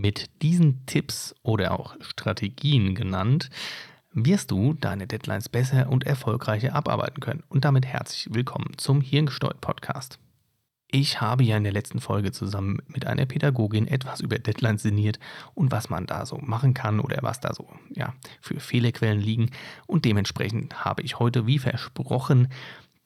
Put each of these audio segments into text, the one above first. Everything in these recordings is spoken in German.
Mit diesen Tipps oder auch Strategien genannt, wirst du deine Deadlines besser und erfolgreicher abarbeiten können. Und damit herzlich willkommen zum Hirngesteuert Podcast. Ich habe ja in der letzten Folge zusammen mit einer Pädagogin etwas über Deadlines sinniert und was man da so machen kann oder was da so ja, für Fehlerquellen liegen. Und dementsprechend habe ich heute, wie versprochen,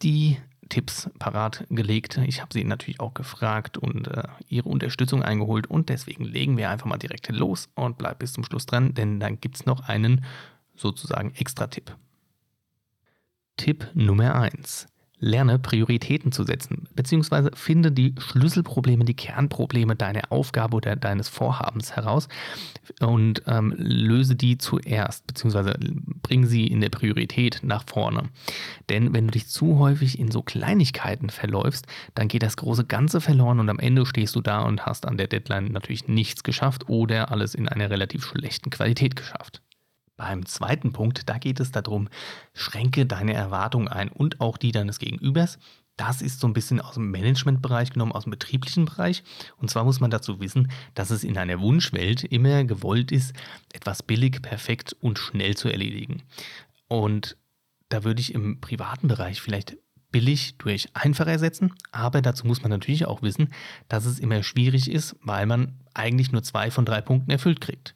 die Tipps parat gelegt. Ich habe sie natürlich auch gefragt und äh, ihre Unterstützung eingeholt und deswegen legen wir einfach mal direkt los und bleib bis zum Schluss dran, denn dann gibt es noch einen sozusagen Extra-Tipp. Tipp Nummer 1 lerne Prioritäten zu setzen, beziehungsweise finde die Schlüsselprobleme, die Kernprobleme deiner Aufgabe oder deines Vorhabens heraus und ähm, löse die zuerst, beziehungsweise bring sie in der Priorität nach vorne. Denn wenn du dich zu häufig in so Kleinigkeiten verläufst, dann geht das große Ganze verloren und am Ende stehst du da und hast an der Deadline natürlich nichts geschafft oder alles in einer relativ schlechten Qualität geschafft. Beim zweiten Punkt, da geht es darum, schränke deine Erwartungen ein und auch die deines Gegenübers. Das ist so ein bisschen aus dem Managementbereich genommen, aus dem betrieblichen Bereich. Und zwar muss man dazu wissen, dass es in einer Wunschwelt immer gewollt ist, etwas billig, perfekt und schnell zu erledigen. Und da würde ich im privaten Bereich vielleicht billig durch einfach ersetzen, aber dazu muss man natürlich auch wissen, dass es immer schwierig ist, weil man eigentlich nur zwei von drei Punkten erfüllt kriegt.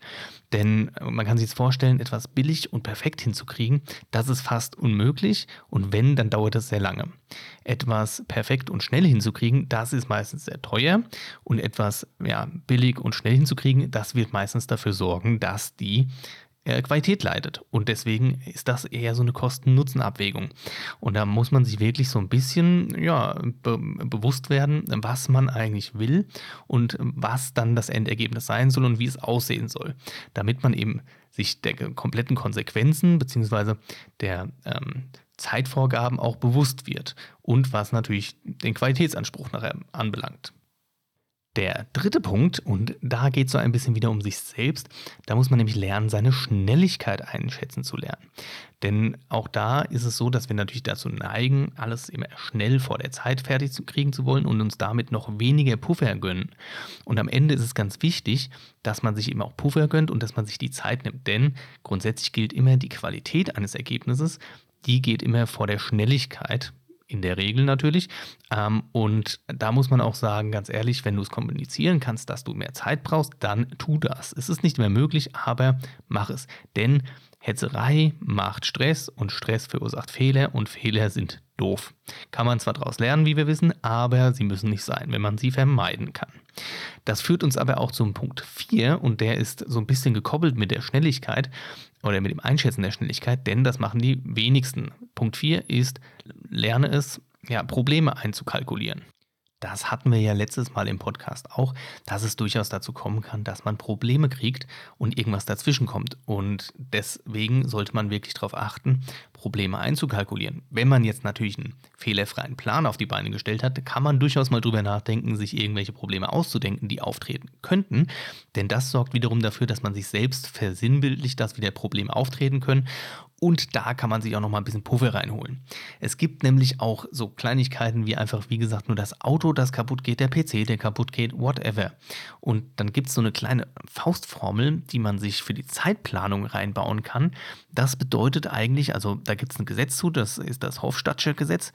Denn äh, man kann sich jetzt vorstellen, etwas billig und perfekt hinzukriegen, das ist fast unmöglich und wenn, dann dauert es sehr lange. Etwas perfekt und schnell hinzukriegen, das ist meistens sehr teuer und etwas ja, billig und schnell hinzukriegen, das wird meistens dafür sorgen, dass die Qualität leidet. Und deswegen ist das eher so eine Kosten-Nutzen-Abwägung. Und da muss man sich wirklich so ein bisschen ja, be bewusst werden, was man eigentlich will und was dann das Endergebnis sein soll und wie es aussehen soll. Damit man eben sich der kompletten Konsequenzen bzw. der ähm, Zeitvorgaben auch bewusst wird und was natürlich den Qualitätsanspruch nachher anbelangt. Der dritte Punkt, und da geht es so ein bisschen wieder um sich selbst, da muss man nämlich lernen, seine Schnelligkeit einschätzen zu lernen. Denn auch da ist es so, dass wir natürlich dazu neigen, alles immer schnell vor der Zeit fertig zu kriegen zu wollen und uns damit noch weniger Puffer gönnen. Und am Ende ist es ganz wichtig, dass man sich eben auch Puffer gönnt und dass man sich die Zeit nimmt. Denn grundsätzlich gilt immer, die Qualität eines Ergebnisses, die geht immer vor der Schnelligkeit in der Regel natürlich. Ähm, und da muss man auch sagen, ganz ehrlich, wenn du es kommunizieren kannst, dass du mehr Zeit brauchst, dann tu das. Es ist nicht mehr möglich, aber mach es. Denn Hetzerei macht Stress und Stress verursacht Fehler und Fehler sind doof. Kann man zwar daraus lernen, wie wir wissen, aber sie müssen nicht sein, wenn man sie vermeiden kann. Das führt uns aber auch zum Punkt 4 und der ist so ein bisschen gekoppelt mit der Schnelligkeit oder mit dem Einschätzen der Schnelligkeit, denn das machen die wenigsten. Punkt 4 ist, lerne es, ja, Probleme einzukalkulieren. Das hatten wir ja letztes Mal im Podcast auch, dass es durchaus dazu kommen kann, dass man Probleme kriegt und irgendwas dazwischen kommt. Und deswegen sollte man wirklich darauf achten, Probleme einzukalkulieren. Wenn man jetzt natürlich einen fehlerfreien Plan auf die Beine gestellt hat, kann man durchaus mal drüber nachdenken, sich irgendwelche Probleme auszudenken, die auftreten könnten. Denn das sorgt wiederum dafür, dass man sich selbst versinnbildlicht, dass wieder Probleme auftreten können und da kann man sich auch noch mal ein bisschen Puffer reinholen. Es gibt nämlich auch so Kleinigkeiten wie einfach, wie gesagt, nur das Auto, das kaputt geht, der PC, der kaputt geht, whatever. Und dann gibt es so eine kleine Faustformel, die man sich für die Zeitplanung reinbauen kann. Das bedeutet eigentlich, also da gibt es ein Gesetz zu, das ist das Hofstadtsche Gesetz.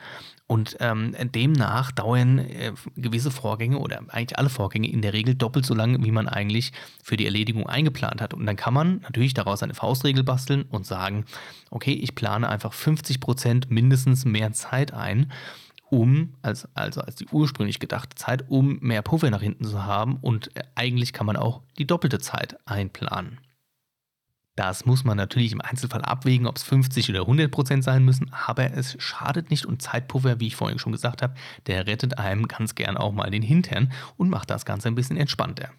Und ähm, demnach dauern äh, gewisse Vorgänge oder eigentlich alle Vorgänge in der Regel doppelt so lange, wie man eigentlich für die Erledigung eingeplant hat. Und dann kann man natürlich daraus eine Faustregel basteln und sagen, okay, ich plane einfach 50 Prozent mindestens mehr Zeit ein, um, als, also als die ursprünglich gedachte Zeit, um mehr Puffer nach hinten zu haben. Und äh, eigentlich kann man auch die doppelte Zeit einplanen. Das muss man natürlich im Einzelfall abwägen, ob es 50 oder 100 Prozent sein müssen, aber es schadet nicht und Zeitpuffer, wie ich vorhin schon gesagt habe, der rettet einem ganz gern auch mal den Hintern und macht das Ganze ein bisschen entspannter.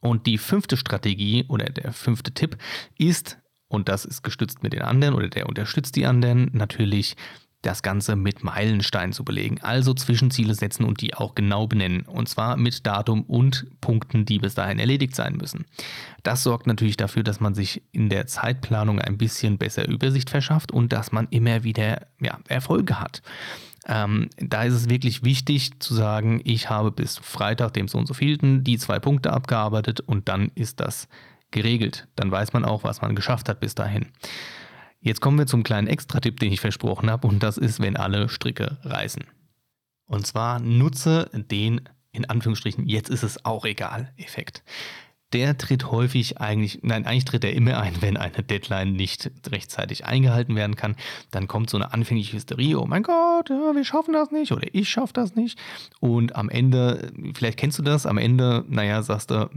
Und die fünfte Strategie oder der fünfte Tipp ist, und das ist gestützt mit den anderen oder der unterstützt die anderen, natürlich das Ganze mit Meilensteinen zu belegen. Also Zwischenziele setzen und die auch genau benennen. Und zwar mit Datum und Punkten, die bis dahin erledigt sein müssen. Das sorgt natürlich dafür, dass man sich in der Zeitplanung ein bisschen besser Übersicht verschafft und dass man immer wieder ja, Erfolge hat. Ähm, da ist es wirklich wichtig zu sagen, ich habe bis Freitag, dem so und so vielten, die zwei Punkte abgearbeitet und dann ist das geregelt. Dann weiß man auch, was man geschafft hat bis dahin. Jetzt kommen wir zum kleinen Extra-Tipp, den ich versprochen habe, und das ist, wenn alle Stricke reißen. Und zwar nutze den, in Anführungsstrichen, jetzt ist es auch egal, Effekt der tritt häufig eigentlich, nein, eigentlich tritt er immer ein, wenn eine Deadline nicht rechtzeitig eingehalten werden kann. Dann kommt so eine anfängliche Hysterie, oh mein Gott, wir schaffen das nicht oder ich schaffe das nicht. Und am Ende, vielleicht kennst du das, am Ende, naja, sagst du,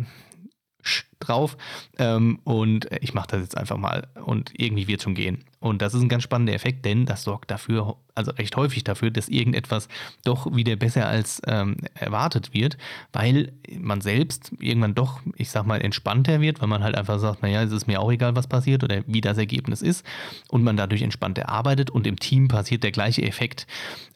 drauf ähm, und ich mache das jetzt einfach mal und irgendwie wird schon gehen. Und das ist ein ganz spannender Effekt, denn das sorgt dafür, also recht häufig dafür, dass irgendetwas doch wieder besser als ähm, erwartet wird, weil man selbst irgendwann doch, ich sag mal, entspannter wird, weil man halt einfach sagt, naja, es ist mir auch egal, was passiert oder wie das Ergebnis ist und man dadurch entspannter arbeitet und im Team passiert der gleiche Effekt.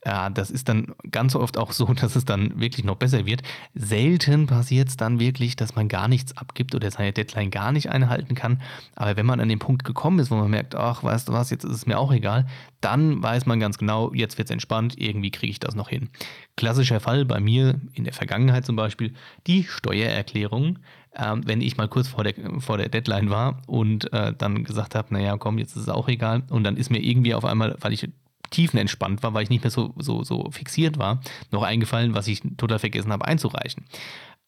Äh, das ist dann ganz oft auch so, dass es dann wirklich noch besser wird. Selten passiert es dann wirklich, dass man gar nichts abgibt oder seine Deadline gar nicht einhalten kann. Aber wenn man an den Punkt gekommen ist, wo man merkt, ach, weißt du was, jetzt ist es mir auch egal, dann weiß man ganz genau, jetzt wird es entspannt, irgendwie kriege ich das noch hin. Klassischer Fall bei mir in der Vergangenheit zum Beispiel, die Steuererklärung. Ähm, wenn ich mal kurz vor der, vor der Deadline war und äh, dann gesagt habe, naja, komm, jetzt ist es auch egal. Und dann ist mir irgendwie auf einmal, weil ich tiefenentspannt war, weil ich nicht mehr so, so, so fixiert war, noch eingefallen, was ich total vergessen habe einzureichen.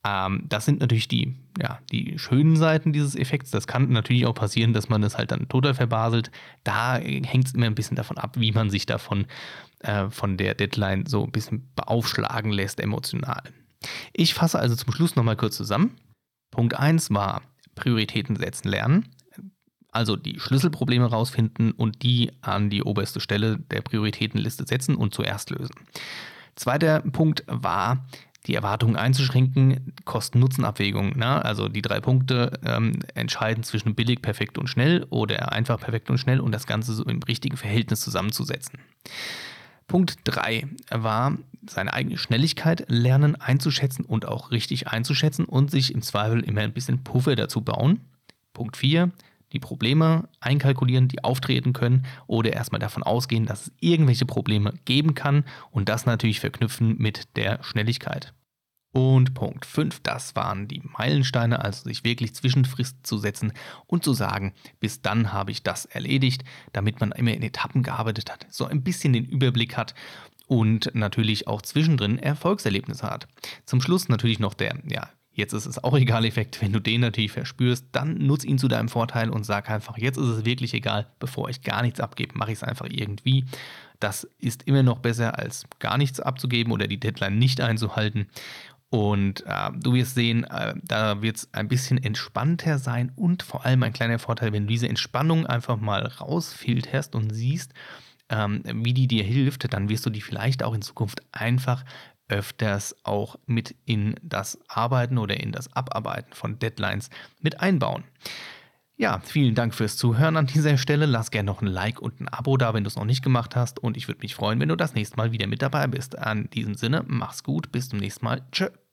Ähm, das sind natürlich die, ja, die schönen Seiten dieses Effekts. Das kann natürlich auch passieren, dass man das halt dann total verbaselt. Da hängt es immer ein bisschen davon ab, wie man sich davon äh, von der Deadline so ein bisschen beaufschlagen lässt emotional. Ich fasse also zum Schluss nochmal kurz zusammen. Punkt 1 war Prioritäten setzen lernen. Also die Schlüsselprobleme rausfinden und die an die oberste Stelle der Prioritätenliste setzen und zuerst lösen. Zweiter Punkt war die Erwartungen einzuschränken, Kosten-Nutzen-Abwägung. Ne? Also die drei Punkte ähm, entscheiden zwischen billig, perfekt und schnell oder einfach perfekt und schnell und das Ganze so im richtigen Verhältnis zusammenzusetzen. Punkt 3 war, seine eigene Schnelligkeit lernen einzuschätzen und auch richtig einzuschätzen und sich im Zweifel immer ein bisschen Puffer dazu bauen. Punkt 4, die Probleme einkalkulieren, die auftreten können oder erstmal davon ausgehen, dass es irgendwelche Probleme geben kann und das natürlich verknüpfen mit der Schnelligkeit. Und Punkt 5, das waren die Meilensteine, also sich wirklich Zwischenfristen zu setzen und zu sagen, bis dann habe ich das erledigt, damit man immer in Etappen gearbeitet hat, so ein bisschen den Überblick hat und natürlich auch zwischendrin Erfolgserlebnisse hat. Zum Schluss natürlich noch der ja, Jetzt ist es auch egal Effekt. Wenn du den natürlich verspürst, dann nutz ihn zu deinem Vorteil und sag einfach, jetzt ist es wirklich egal, bevor ich gar nichts abgebe, mache ich es einfach irgendwie. Das ist immer noch besser, als gar nichts abzugeben oder die Deadline nicht einzuhalten. Und äh, du wirst sehen, äh, da wird es ein bisschen entspannter sein und vor allem ein kleiner Vorteil, wenn du diese Entspannung einfach mal rausfilterst und siehst, ähm, wie die dir hilft, dann wirst du die vielleicht auch in Zukunft einfach öfters auch mit in das Arbeiten oder in das Abarbeiten von Deadlines mit einbauen. Ja, vielen Dank fürs Zuhören an dieser Stelle. Lass gerne noch ein Like und ein Abo da, wenn du es noch nicht gemacht hast. Und ich würde mich freuen, wenn du das nächste Mal wieder mit dabei bist. An diesem Sinne, mach's gut, bis zum nächsten Mal. Tschö.